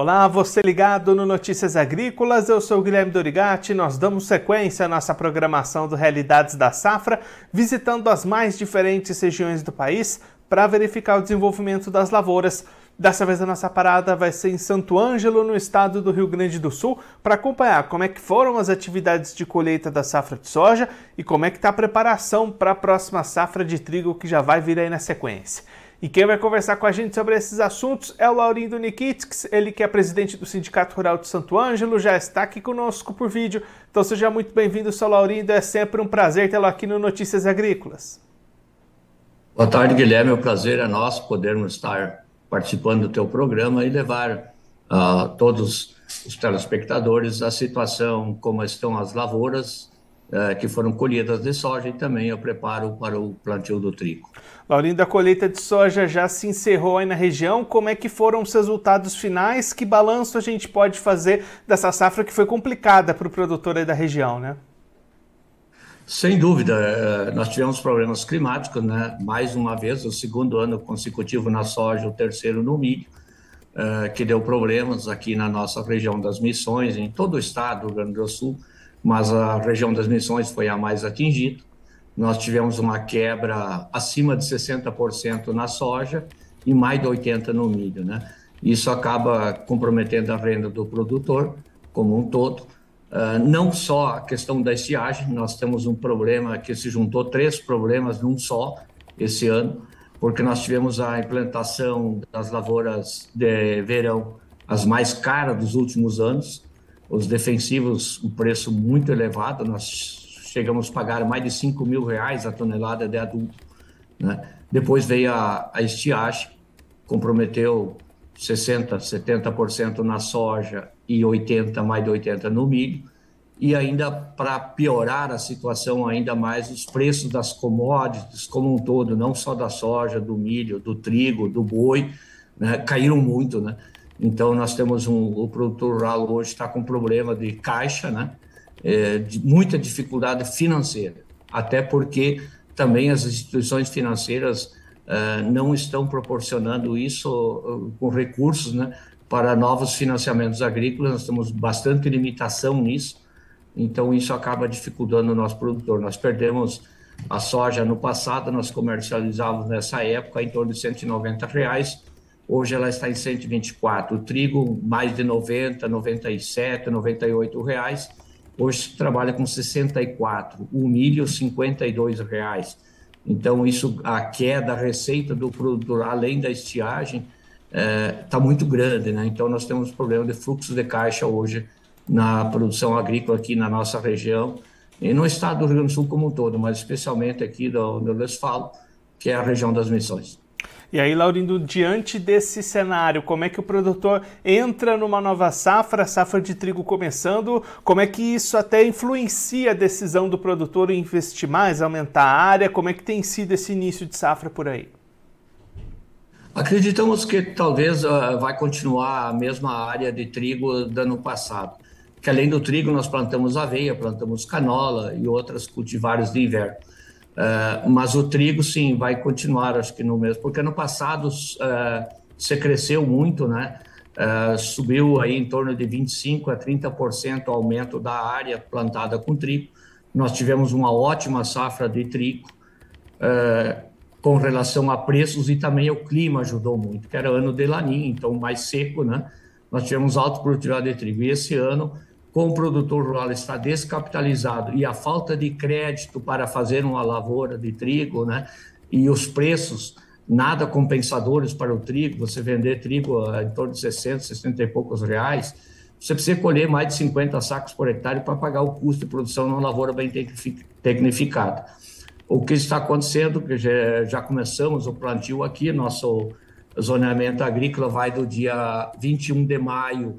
Olá, você ligado no Notícias Agrícolas, eu sou Guilherme Dorigati. Nós damos sequência à nossa programação do Realidades da Safra, visitando as mais diferentes regiões do país para verificar o desenvolvimento das lavouras. Dessa vez a nossa parada vai ser em Santo Ângelo, no estado do Rio Grande do Sul, para acompanhar como é que foram as atividades de colheita da safra de soja e como é que está a preparação para a próxima safra de trigo que já vai vir aí na sequência. E quem vai conversar com a gente sobre esses assuntos é o Laurindo Nikitskis, ele que é presidente do Sindicato Rural de Santo Ângelo, já está aqui conosco por vídeo. Então seja muito bem-vindo, seu Laurindo, é sempre um prazer tê-lo aqui no Notícias Agrícolas. Boa tarde, Guilherme, o prazer é nosso podermos estar participando do teu programa e levar a uh, todos os telespectadores a situação, como estão as lavouras que foram colhidas de soja e também o preparo para o plantio do trigo. Laurindo, a colheita de soja já se encerrou aí na região. Como é que foram os resultados finais? Que balanço a gente pode fazer dessa safra que foi complicada para o produtor aí da região, né? Sem dúvida, eh, nós tivemos problemas climáticos, né? Mais uma vez, o segundo ano consecutivo na soja, o terceiro no milho, eh, que deu problemas aqui na nossa região das Missões, em todo o estado do Rio Grande do Sul, mas a região das Missões foi a mais atingida nós tivemos uma quebra acima de 60% na soja e mais de 80% no milho. Né? Isso acaba comprometendo a renda do produtor como um todo. Uh, não só a questão da estiagem, nós temos um problema que se juntou três problemas num só esse ano, porque nós tivemos a implantação das lavouras de verão, as mais caras dos últimos anos, os defensivos, o preço muito elevado, nós chegamos a pagar mais de 5 mil reais a tonelada de adulto. Né? Depois veio a, a estiagem, comprometeu 60%, 70% na soja e 80%, mais de 80% no milho. E ainda para piorar a situação ainda mais, os preços das commodities como um todo, não só da soja, do milho, do trigo, do boi, né? caíram muito, né? Então nós temos um, o produtor rural hoje está com problema de caixa, né? é, de muita dificuldade financeira, até porque também as instituições financeiras uh, não estão proporcionando isso uh, com recursos né, para novos financiamentos agrícolas, nós temos bastante limitação nisso, então isso acaba dificultando o nosso produtor. Nós perdemos a soja no passado, nós comercializávamos nessa época em torno de 190 reais, hoje ela está em 124, o trigo mais de 90, 97, 98 reais, hoje trabalha com 64, o milho 52 reais. Então isso, a queda, a receita do produtor, além da estiagem, está é, tá muito grande, né? Então nós temos problema de fluxo de caixa hoje na produção agrícola aqui na nossa região e no estado do Rio Grande do Sul como um todo, mas especialmente aqui do, do Les Falo, que é a região das Missões. E aí, Laurindo, diante desse cenário, como é que o produtor entra numa nova safra, safra de trigo começando, como é que isso até influencia a decisão do produtor em investir mais, aumentar a área, como é que tem sido esse início de safra por aí? Acreditamos que talvez uh, vai continuar a mesma área de trigo do ano passado, que além do trigo nós plantamos aveia, plantamos canola e outras cultivares de inverno. Uh, mas o trigo, sim, vai continuar, acho que no mesmo, porque no passado uh, você cresceu muito, né? Uh, subiu aí em torno de 25% a 30% o aumento da área plantada com trigo. Nós tivemos uma ótima safra de trigo com relação a preços e também o clima ajudou muito, que era ano de laninha, então mais seco, né? Nós tivemos alta produtividade de trigo. E esse ano como o produtor rural está descapitalizado e a falta de crédito para fazer uma lavoura de trigo, né, e os preços nada compensadores para o trigo, você vender trigo em torno de 60, 60 e poucos reais, você precisa colher mais de 50 sacos por hectare para pagar o custo de produção numa lavoura bem tecnificada. O que está acontecendo, que já, já começamos o plantio aqui, nosso zoneamento agrícola vai do dia 21 de maio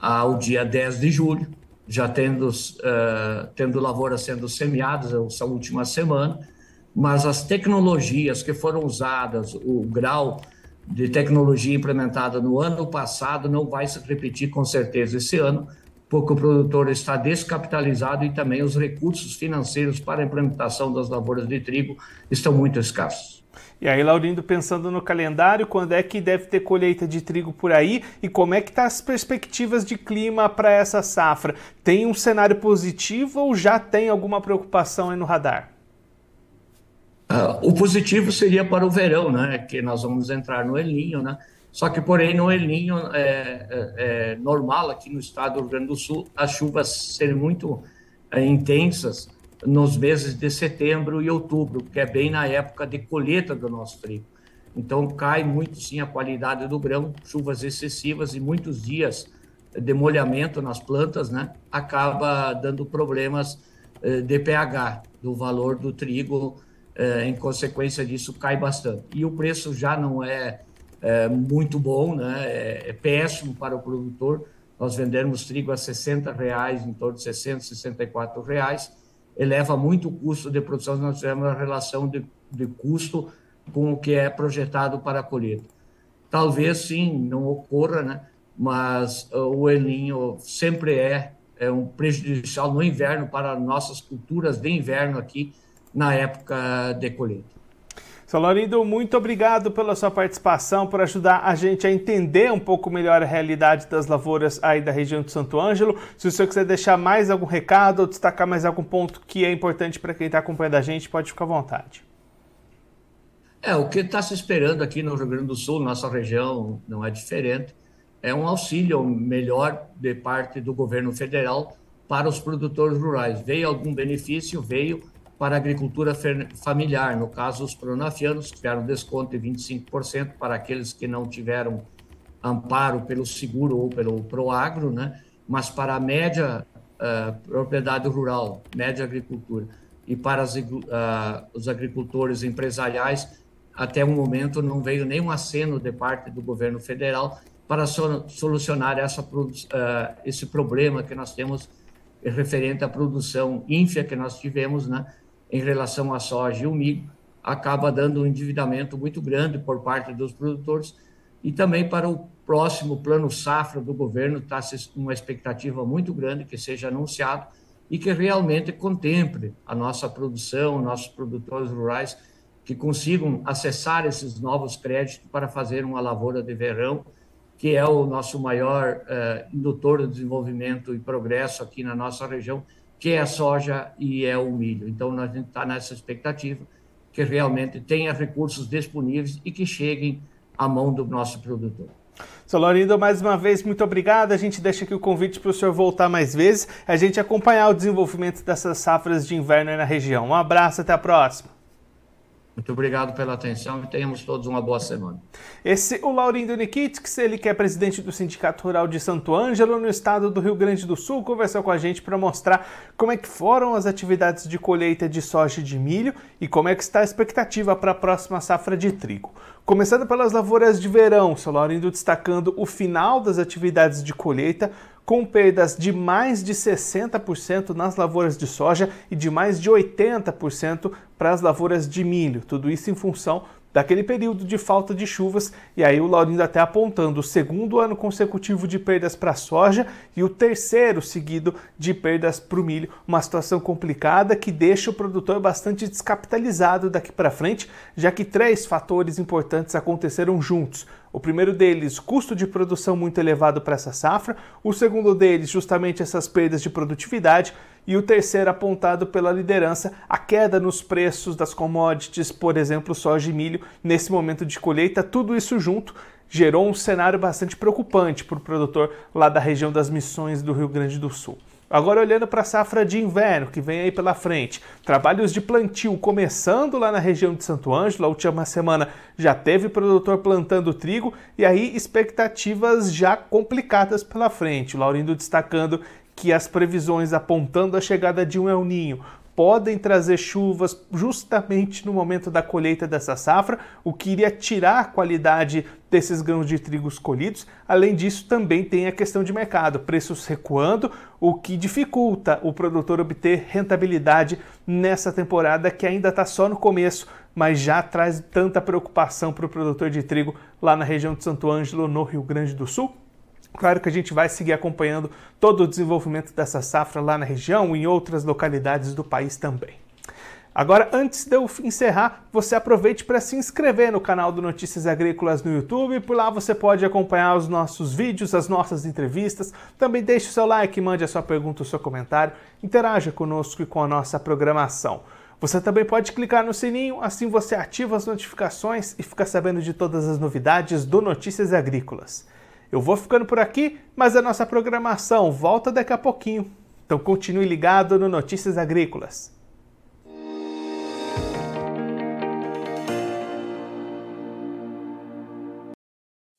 ao dia 10 de julho, já tendo, uh, tendo lavouras sendo semeadas essa última semana, mas as tecnologias que foram usadas, o grau de tecnologia implementada no ano passado não vai se repetir com certeza esse ano, porque o produtor está descapitalizado e também os recursos financeiros para a implementação das lavouras de trigo estão muito escassos. E aí, Laurindo, pensando no calendário, quando é que deve ter colheita de trigo por aí e como é que tá as perspectivas de clima para essa safra? Tem um cenário positivo ou já tem alguma preocupação aí no radar? Uh, o positivo seria para o verão, né? Que nós vamos entrar no El Ninho, né? Só que, porém, no El Ninho é, é, é normal aqui no estado do Rio Grande do Sul as chuvas serem muito é, intensas nos meses de setembro e outubro, que é bem na época de colheita do nosso trigo. Então cai muito sim a qualidade do grão, chuvas excessivas e muitos dias de molhamento nas plantas, né? Acaba dando problemas eh, de pH do valor do trigo, em consequência disso cai bastante. E o preço já não é, é muito bom, né? É, é, péssimo para o produtor. Nós vendemos trigo a 60 reais, em torno de 60, 64 reais eleva muito o custo de produção, nós tivemos a relação de, de custo com o que é projetado para a colheita. Talvez sim, não ocorra, né? mas uh, o elinho sempre é, é um prejudicial no inverno para nossas culturas de inverno aqui na época de colheita. Seu Laurindo, muito obrigado pela sua participação, por ajudar a gente a entender um pouco melhor a realidade das lavouras aí da região de Santo Ângelo. Se o senhor quiser deixar mais algum recado ou destacar mais algum ponto que é importante para quem está acompanhando a gente, pode ficar à vontade. É, o que está se esperando aqui no Rio Grande do Sul, nossa região não é diferente, é um auxílio melhor de parte do governo federal para os produtores rurais. Veio algum benefício? Veio para a agricultura familiar. No caso, os pronafianos tiveram desconto de 25% para aqueles que não tiveram amparo pelo seguro ou pelo proagro, né? mas para a média uh, propriedade rural, média agricultura, e para as, uh, os agricultores empresariais, até o momento não veio nenhum aceno de parte do governo federal para so solucionar essa, uh, esse problema que nós temos referente à produção ínfia que nós tivemos, né? Em relação à soja e o milho, acaba dando um endividamento muito grande por parte dos produtores. E também para o próximo plano safra do governo está uma expectativa muito grande que seja anunciado e que realmente contemple a nossa produção, nossos produtores rurais que consigam acessar esses novos créditos para fazer uma lavoura de verão, que é o nosso maior uh, indutor de desenvolvimento e progresso aqui na nossa região, que é a soja e é o milho. Então, nós está nessa expectativa que realmente tenha recursos disponíveis e que cheguem à mão do nosso produtor. Lorindo, mais uma vez, muito obrigado. A gente deixa aqui o convite para o senhor voltar mais vezes, a gente acompanhar o desenvolvimento dessas safras de inverno na região. Um abraço, até a próxima. Muito obrigado pela atenção e tenhamos todos uma boa semana. Esse o Laurindo Nikitix, ele que é presidente do Sindicato Rural de Santo Ângelo, no estado do Rio Grande do Sul, conversou com a gente para mostrar como é que foram as atividades de colheita de soja e de milho e como é que está a expectativa para a próxima safra de trigo. Começando pelas lavouras de verão, seu Laurindo destacando o final das atividades de colheita, com perdas de mais de 60% nas lavouras de soja e de mais de 80% para as lavouras de milho. Tudo isso em função daquele período de falta de chuvas, e aí o Laurindo até apontando o segundo ano consecutivo de perdas para a soja e o terceiro seguido de perdas para o milho, uma situação complicada que deixa o produtor bastante descapitalizado daqui para frente, já que três fatores importantes aconteceram juntos. O primeiro deles, custo de produção muito elevado para essa safra. O segundo deles, justamente essas perdas de produtividade. E o terceiro, apontado pela liderança, a queda nos preços das commodities, por exemplo, soja e milho, nesse momento de colheita. Tudo isso junto gerou um cenário bastante preocupante para o produtor lá da região das Missões do Rio Grande do Sul. Agora olhando para a safra de inverno que vem aí pela frente, trabalhos de plantio começando lá na região de Santo Ângelo, a última semana já teve produtor plantando trigo e aí expectativas já complicadas pela frente. O Laurindo destacando que as previsões apontando a chegada de um El Ninho podem trazer chuvas justamente no momento da colheita dessa safra, o que iria tirar a qualidade desses grãos de trigo colhidos. Além disso, também tem a questão de mercado, preços recuando, o que dificulta o produtor obter rentabilidade nessa temporada que ainda está só no começo, mas já traz tanta preocupação para o produtor de trigo lá na região de Santo Ângelo, no Rio Grande do Sul. Claro que a gente vai seguir acompanhando todo o desenvolvimento dessa safra lá na região e em outras localidades do país também. Agora, antes de eu encerrar, você aproveite para se inscrever no canal do Notícias Agrícolas no YouTube. Por lá você pode acompanhar os nossos vídeos, as nossas entrevistas. Também deixe o seu like, mande a sua pergunta, o seu comentário, interaja conosco e com a nossa programação. Você também pode clicar no sininho, assim você ativa as notificações e fica sabendo de todas as novidades do Notícias Agrícolas. Eu vou ficando por aqui, mas a nossa programação volta daqui a pouquinho. Então continue ligado no Notícias Agrícolas.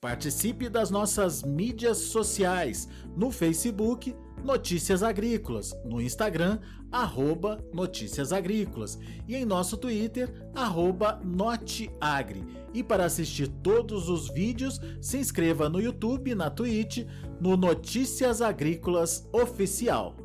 Participe das nossas mídias sociais no Facebook Notícias Agrícolas, no Instagram arroba Notícias Agrícolas e em nosso Twitter arroba Noteagri. E para assistir todos os vídeos, se inscreva no YouTube, na Twitch, no Notícias Agrícolas Oficial.